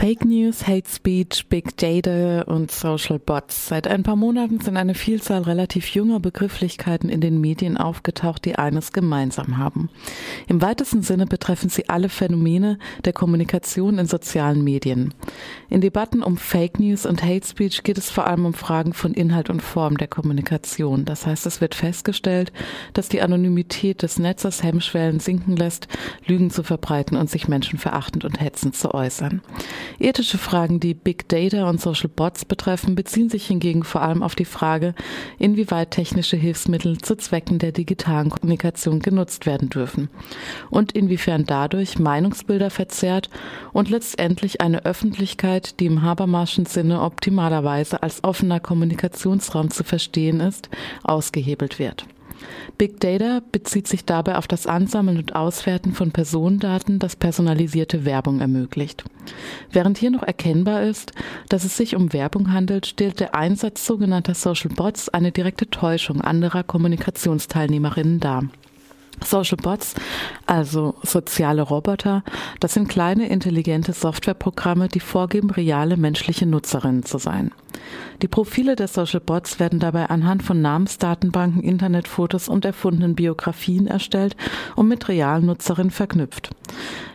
Fake News, Hate Speech, Big Data und Social Bots. Seit ein paar Monaten sind eine Vielzahl relativ junger Begrifflichkeiten in den Medien aufgetaucht, die eines gemeinsam haben. Im weitesten Sinne betreffen sie alle Phänomene der Kommunikation in sozialen Medien. In Debatten um Fake News und Hate Speech geht es vor allem um Fragen von Inhalt und Form der Kommunikation. Das heißt, es wird festgestellt, dass die Anonymität des Netzes Hemmschwellen sinken lässt, Lügen zu verbreiten und sich menschenverachtend und hetzend zu äußern. Ethische Fragen, die Big Data und Social Bots betreffen, beziehen sich hingegen vor allem auf die Frage, inwieweit technische Hilfsmittel zu Zwecken der digitalen Kommunikation genutzt werden dürfen und inwiefern dadurch Meinungsbilder verzerrt und letztendlich eine Öffentlichkeit, die im Habermaschen Sinne optimalerweise als offener Kommunikationsraum zu verstehen ist, ausgehebelt wird. Big Data bezieht sich dabei auf das Ansammeln und Auswerten von Personendaten, das personalisierte Werbung ermöglicht. Während hier noch erkennbar ist, dass es sich um Werbung handelt, stellt der Einsatz sogenannter Social Bots eine direkte Täuschung anderer Kommunikationsteilnehmerinnen dar. Social Bots, also soziale Roboter, das sind kleine intelligente Softwareprogramme, die vorgeben, reale menschliche Nutzerinnen zu sein. Die Profile der Social Bots werden dabei anhand von Namensdatenbanken, Internetfotos und erfundenen Biografien erstellt und mit realen Nutzerinnen verknüpft.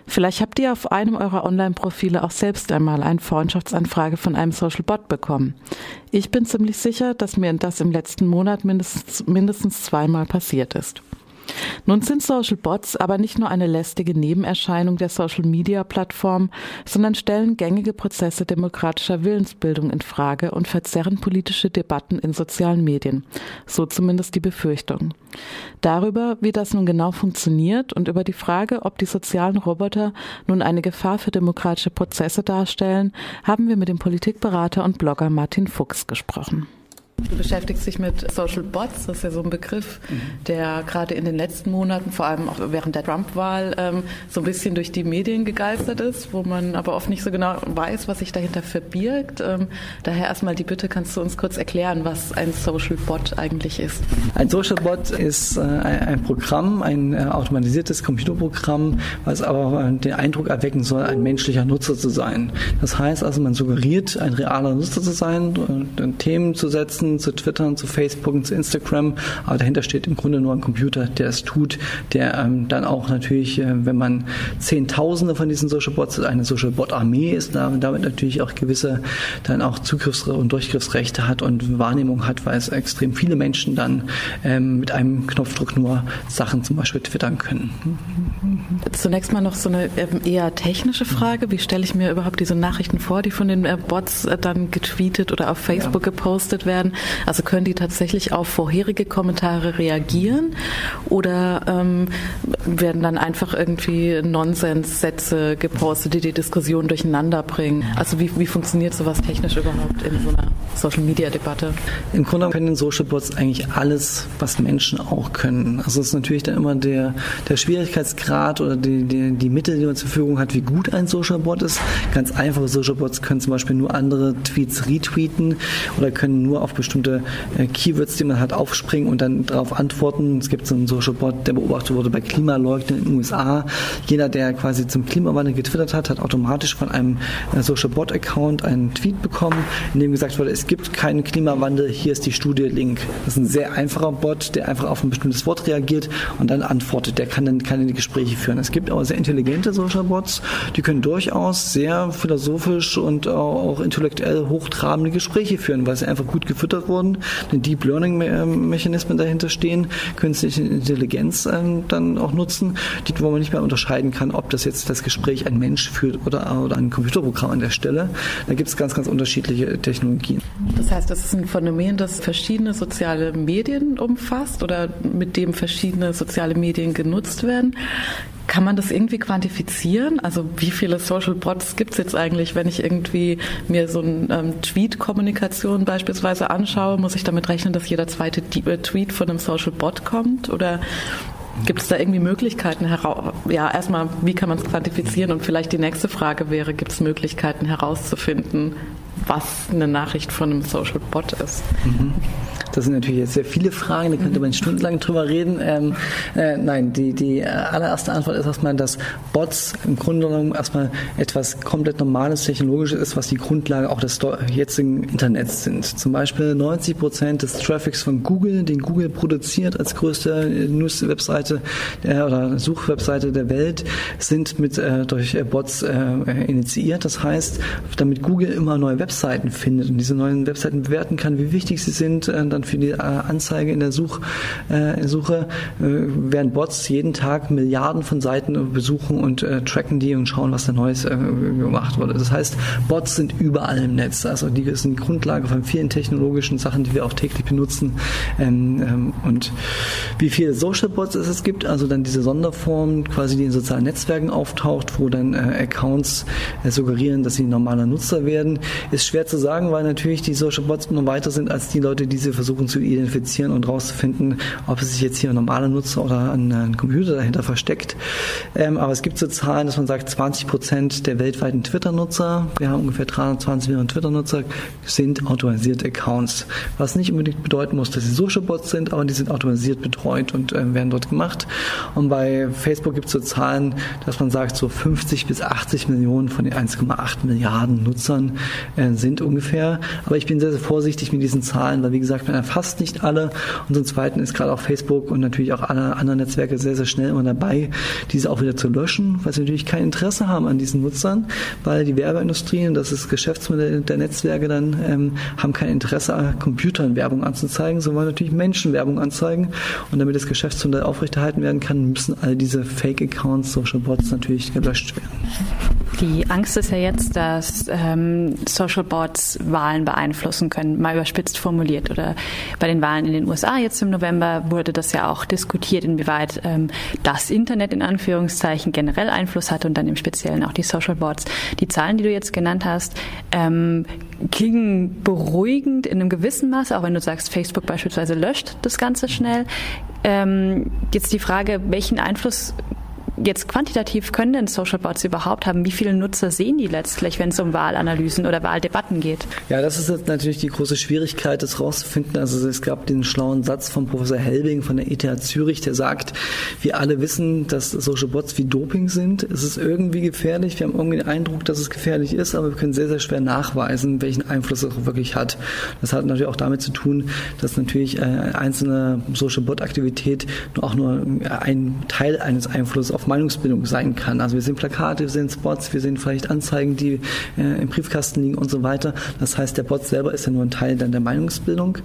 Vielleicht habt ihr auf einem eurer Online-Profile auch selbst einmal eine Freundschaftsanfrage von einem Social Bot bekommen. Ich bin ziemlich sicher, dass mir das im letzten Monat mindestens, mindestens zweimal passiert ist. Nun sind Social Bots aber nicht nur eine lästige Nebenerscheinung der Social Media Plattform, sondern stellen gängige Prozesse demokratischer Willensbildung in Frage und verzerren politische Debatten in sozialen Medien. So zumindest die Befürchtung. Darüber, wie das nun genau funktioniert und über die Frage, ob die sozialen Roboter nun eine Gefahr für demokratische Prozesse darstellen, haben wir mit dem Politikberater und Blogger Martin Fuchs gesprochen. Du beschäftigst dich mit Social Bots, das ist ja so ein Begriff, mhm. der gerade in den letzten Monaten, vor allem auch während der Trump-Wahl, ähm, so ein bisschen durch die Medien gegeistert ist, wo man aber oft nicht so genau weiß, was sich dahinter verbirgt. Ähm, daher erstmal die Bitte, kannst du uns kurz erklären, was ein Social Bot eigentlich ist? Ein Social Bot ist äh, ein Programm, ein äh, automatisiertes Computerprogramm, was aber den Eindruck erwecken soll, ein menschlicher Nutzer zu sein. Das heißt also, man suggeriert, ein realer Nutzer zu sein, äh, Themen zu setzen, posten, zu twittern, zu Facebook, zu Instagram, aber dahinter steht im Grunde nur ein Computer, der es tut, der ähm, dann auch natürlich, äh, wenn man Zehntausende von diesen Social Bots, eine Social Bot Armee ist, da, damit natürlich auch gewisse dann auch Zugriffs- und Durchgriffsrechte hat und Wahrnehmung hat, weil es extrem viele Menschen dann ähm, mit einem Knopfdruck nur Sachen zum Beispiel twittern können. Zunächst mal noch so eine ähm, eher technische Frage. Wie stelle ich mir überhaupt diese Nachrichten vor, die von den äh, Bots äh, dann getweetet oder auf Facebook ja. gepostet werden? Also können die tatsächlich auf vorherige Kommentare reagieren oder ähm, werden dann einfach irgendwie Nonsenssätze gepostet, die die Diskussion durcheinander bringen? Also wie, wie funktioniert sowas technisch überhaupt in so einer Social-Media-Debatte? Im Grunde können Social Bots eigentlich alles, was Menschen auch können. Also es ist natürlich dann immer der, der Schwierigkeitsgrad oder die, die, die Mittel, die man zur Verfügung hat, wie gut ein Social Bot ist. Ganz einfache Social Bots können zum Beispiel nur andere Tweets retweeten oder können nur auf bestimmte äh, Keywords, die man hat, aufspringen und dann darauf antworten. Es gibt so einen Social Bot, der beobachtet wurde bei Klimaleugnern in den USA. Jeder, der quasi zum Klimawandel getwittert hat, hat automatisch von einem äh, Social Bot Account einen Tweet bekommen, in dem gesagt wurde, es gibt keinen Klimawandel, hier ist die Studie Link. Das ist ein sehr einfacher Bot, der einfach auf ein bestimmtes Wort reagiert und dann antwortet. Der kann dann keine Gespräche führen. Es gibt aber sehr intelligente Social Bots, die können durchaus sehr philosophisch und auch intellektuell hochtrabende Gespräche führen, weil sie einfach gut gefüttert gefüttert wurden, den Deep Learning Mechanismen dahinter stehen, künstliche Intelligenz ähm, dann auch nutzen, die, wo man nicht mehr unterscheiden kann, ob das jetzt das Gespräch ein Mensch führt oder, oder ein Computerprogramm an der Stelle. Da gibt es ganz, ganz unterschiedliche Technologien. Das heißt, das ist ein Phänomen, das verschiedene soziale Medien umfasst oder mit dem verschiedene soziale Medien genutzt werden. Kann man das irgendwie quantifizieren? Also wie viele Social Bots gibt es jetzt eigentlich, wenn ich irgendwie mir so eine ähm, Tweet-Kommunikation beispielsweise anschaue? Muss ich damit rechnen, dass jeder zweite äh, Tweet von einem Social Bot kommt? Oder Gibt es da irgendwie Möglichkeiten heraus? Ja, erstmal, wie kann man es quantifizieren? Und vielleicht die nächste Frage wäre, gibt es Möglichkeiten herauszufinden, was eine Nachricht von einem Social Bot ist? Mhm. Das sind natürlich jetzt sehr viele Fragen, da könnte man stundenlang drüber reden. Ähm, äh, nein, die, die allererste Antwort ist erstmal, dass Bots im Grunde genommen erstmal etwas komplett Normales, Technologisches ist, was die Grundlage auch des jetzigen Internets sind. Zum Beispiel 90 Prozent des Traffics von Google, den Google produziert als größte News-Webseite äh, oder Suchwebseite der Welt, sind mit äh, durch Bots äh, initiiert. Das heißt, damit Google immer neue Webseiten findet und diese neuen Webseiten bewerten kann, wie wichtig sie sind, äh, dann für die äh, Anzeige in der Such, äh, Suche, werden Bots jeden Tag Milliarden von Seiten besuchen und tracken die und schauen, was da Neues gemacht wurde. Das heißt, Bots sind überall im Netz. Also die sind die Grundlage von vielen technologischen Sachen, die wir auch täglich benutzen. Ähm, ähm, und wie viele Social Bots es gibt, also dann diese Sonderform, quasi die in sozialen Netzwerken auftaucht, wo dann Accounts suggerieren, dass sie normaler Nutzer werden, ist schwer zu sagen, weil natürlich die Social Bots immer weiter sind als die Leute, die sie versuchen zu identifizieren und rauszufinden, ob es sich jetzt hier ein normaler Nutzer oder ein, Computer dahinter versteckt. Ähm, aber es gibt so Zahlen, dass man sagt, 20 Prozent der weltweiten Twitter-Nutzer, wir haben ungefähr 320 Millionen Twitter-Nutzer, sind autorisierte Accounts. Was nicht unbedingt bedeuten muss, dass sie Social Bots sind, aber die sind autorisiert betreut und äh, werden dort gemacht. Und bei Facebook gibt es so Zahlen, dass man sagt, so 50 bis 80 Millionen von den 1,8 Milliarden Nutzern äh, sind ungefähr. Aber ich bin sehr, sehr vorsichtig mit diesen Zahlen, weil wie gesagt, man erfasst nicht alle. Und zum Zweiten ist gerade auch Facebook und natürlich auch alle anderen Netzwerke sehr, sehr schnell immer dabei, diese auch wieder zu löschen, weil sie natürlich kein Interesse haben an diesen Nutzern, weil die Werbeindustrie, das ist Geschäftsmodell der Netzwerke dann, ähm, haben kein Interesse, Computern Werbung anzuzeigen, sondern natürlich Menschen Werbung anzeigen. Und damit das Geschäftsmodell aufrechterhalten werden kann, müssen all diese Fake-Accounts, Social Bots natürlich gelöscht werden. Die Angst ist ja jetzt, dass ähm, Social Bots Wahlen beeinflussen können, mal überspitzt formuliert. Oder bei den Wahlen in den USA jetzt im November wurde das ja auch diskutiert, inwieweit ähm, das Internet in Anführungszeichen generell Einfluss hat und dann im Speziellen auch die Social Bots. Die Zahlen, die du jetzt genannt hast, ähm, klingen beruhigend in einem gewissen Maße, auch wenn du sagst, Facebook beispielsweise löscht das Ganze schnell. Ähm, jetzt die Frage, welchen Einfluss jetzt quantitativ können denn Social Bots überhaupt haben? Wie viele Nutzer sehen die letztlich, wenn es um Wahlanalysen oder Wahldebatten geht? Ja, das ist jetzt natürlich die große Schwierigkeit, das rauszufinden. Also es gab den schlauen Satz von Professor Helbing von der ETH Zürich, der sagt, wir alle wissen, dass Social Bots wie Doping sind. Es ist irgendwie gefährlich. Wir haben irgendwie den Eindruck, dass es gefährlich ist, aber wir können sehr, sehr schwer nachweisen, welchen Einfluss es wirklich hat. Das hat natürlich auch damit zu tun, dass natürlich eine äh, einzelne Social Bot Aktivität auch nur ein Teil eines Einflusses auf Meinungsbildung sein kann. Also wir sehen Plakate, wir sehen Spots, wir sehen vielleicht Anzeigen, die äh, im Briefkasten liegen und so weiter. Das heißt, der Bot selber ist ja nur ein Teil dann der Meinungsbildung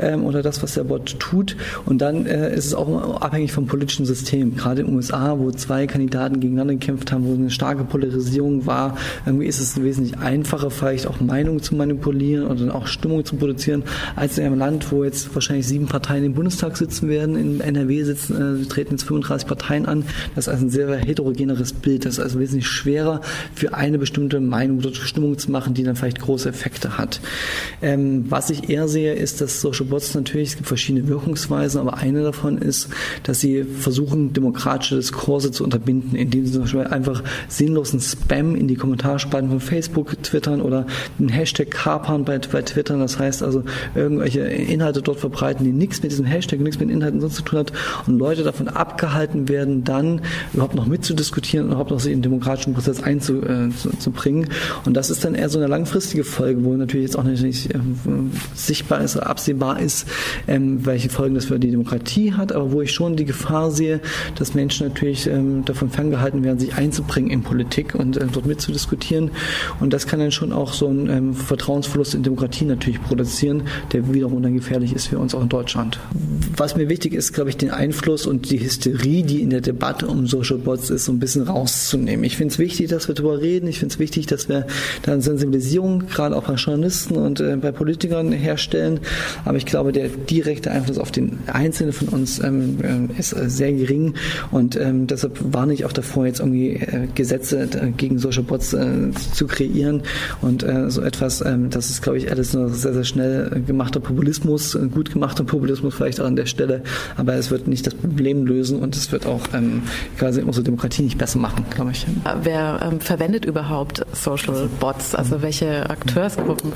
ähm, oder das, was der Bot tut. Und dann äh, ist es auch abhängig vom politischen System. Gerade in den USA, wo zwei Kandidaten gegeneinander gekämpft haben, wo eine starke Polarisierung war, irgendwie ist es wesentlich einfacher, vielleicht auch Meinungen zu manipulieren oder dann auch Stimmung zu produzieren, als in einem Land, wo jetzt wahrscheinlich sieben Parteien im Bundestag sitzen werden. In NRW sitzen, äh, treten jetzt 35 Parteien an. Das ist also ein sehr heterogeneres Bild. Das ist also wesentlich schwerer für eine bestimmte Meinung oder Stimmung zu machen, die dann vielleicht große Effekte hat. Ähm, was ich eher sehe, ist, dass Social Bots natürlich, es gibt verschiedene Wirkungsweisen, aber eine davon ist, dass sie versuchen, demokratische Diskurse zu unterbinden, indem sie zum Beispiel einfach sinnlosen Spam in die Kommentarspalten von Facebook twittern oder einen Hashtag kapern bei, bei Twitter. Das heißt also, irgendwelche Inhalte dort verbreiten, die nichts mit diesem Hashtag, nichts mit Inhalten sonst zu tun hat und Leute davon abgehalten werden, dann überhaupt noch mitzudiskutieren und überhaupt noch sich in den demokratischen Prozess einzubringen. Äh, und das ist dann eher so eine langfristige Folge, wo natürlich jetzt auch nicht äh, sichtbar ist, absehbar ist, ähm, welche Folgen das für die Demokratie hat, aber wo ich schon die Gefahr sehe, dass Menschen natürlich ähm, davon ferngehalten werden, sich einzubringen in Politik und äh, dort mitzudiskutieren. Und das kann dann schon auch so einen ähm, Vertrauensverlust in Demokratie natürlich produzieren, der wiederum dann gefährlich ist für uns auch in Deutschland. Was mir wichtig ist, glaube ich, den Einfluss und die Hysterie, die in der Debatte um Social Bots ist, so ein bisschen rauszunehmen. Ich finde es wichtig, dass wir darüber reden. Ich finde es wichtig, dass wir dann Sensibilisierung gerade auch bei Journalisten und äh, bei Politikern herstellen. Aber ich glaube, der direkte Einfluss auf den Einzelnen von uns ähm, äh, ist äh, sehr gering und ähm, deshalb warne ich auch davor, jetzt irgendwie äh, Gesetze äh, gegen Social Bots äh, zu kreieren und so etwas. Ähm, das ist, glaube ich, alles nur sehr, sehr schnell gemachter Populismus, gut gemachter Populismus vielleicht auch an der Stelle, aber es wird nicht das Problem lösen und es wird auch ähm, quasi unsere Demokratie nicht besser machen, glaube ich. Wer ähm, verwendet überhaupt Social Bots? Also welche Akteursgruppen?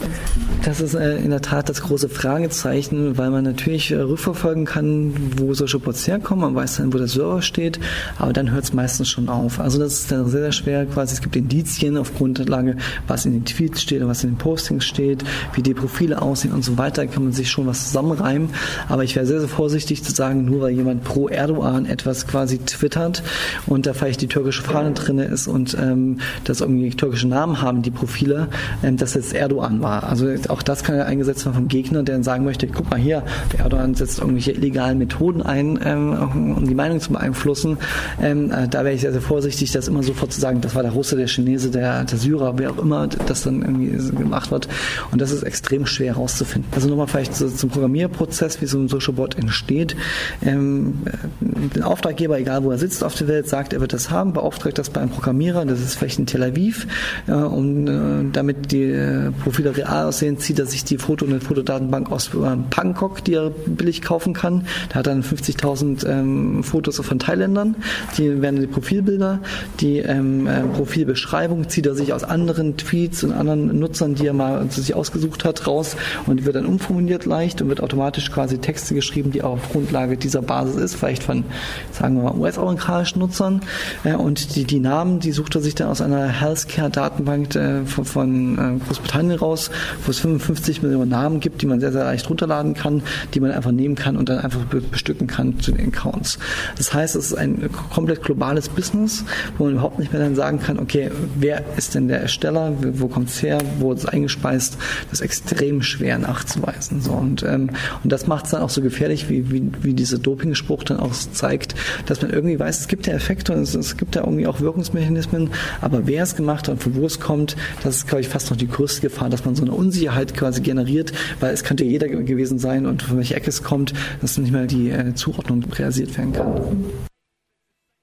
Das ist äh, in der Tat das große Fragezeichen, weil man natürlich äh, rückverfolgen kann, wo solche Bots herkommen. Man weiß dann, wo der Server steht, aber dann hört es meistens schon auf. Also das ist dann sehr, sehr schwer quasi. Es gibt Indizien auf Grundlage, was in den Tweets steht, was in den Postings steht, wie die Profile aussehen und so weiter. Da kann man sich schon was zusammenreimen. Aber ich wäre sehr, sehr vorsichtig zu sagen, nur weil jemand pro Erdogan etwas quasi twittert und da vielleicht die türkische Fahne drin ist und ähm, das irgendwie türkische Namen haben, die Profile, ähm, dass jetzt Erdogan war. Also auch das kann ja eingesetzt werden vom Gegner, der dann sagen möchte, guck mal hier, der Erdogan setzt irgendwelche illegalen Methoden ein, ähm, um die Meinung zu beeinflussen. Ähm, äh, da wäre ich sehr, sehr vorsichtig, das immer sofort zu sagen, das war der Russe, der Chinese, der, der Syrer, wer auch immer das dann irgendwie gemacht wird. Und das ist extrem schwer herauszufinden. Also nochmal vielleicht so zum Programmierprozess, wie so ein Social Bot entsteht. Ähm, äh, der Auftraggeber, egal wo er sitzt auf der Welt, sagt, er wird das haben, beauftragt das bei einem Programmierer, das ist vielleicht in Tel Aviv, äh, um äh, damit die äh, Profile real aussehen, zieht er sich die Foto- und Fotodatenbank aus äh, Bangkok, die er billig kaufen kann. Da hat er dann 50.000 ähm, Fotos von Thailändern, die werden die Profilbilder, die ähm, äh, Profilbeschreibung zieht er sich aus anderen Tweets und anderen Nutzern, die er mal sich ausgesucht hat, raus. Und wird dann umformuliert leicht und wird automatisch quasi Texte geschrieben, die auf Grundlage dieser Basis ist, vielleicht von, sagen wir mal, US-amerikanischen Nutzern. Äh, und die, die Namen, die sucht er sich dann aus einer Healthcare-Datenbank äh, von, von äh, Großbritannien raus, wo es 55 Millionen Namen gibt, die man sehr, sehr leicht runterladen kann, die man einfach nehmen kann und dann einfach bestücken kann zu den Accounts. Das heißt, es ist ein komplett globales Business, wo man überhaupt nicht mehr dann sagen kann, okay, wer ist denn der Ersteller, wo kommt es her, wo ist es eingespeist, das ist extrem schwer nachzuweisen. So, und, ähm, und das macht es dann auch so gefährlich, wie, wie, wie dieser Dopingspruch dann auch zeigt, dass man irgendwie weiß, es gibt ja Effekte und es, es gibt ja irgendwie auch Wirkungsmechanismen, aber wer es gemacht hat und von wo es kommt, das ist, glaube ich, fast noch die größte Gefahr, dass man so eine Unsicherheit quasi generiert, weil es könnte jeder gewesen sein und von welcher Ecke es kommt, dass nicht mehr die äh, Zuordnung realisiert werden kann.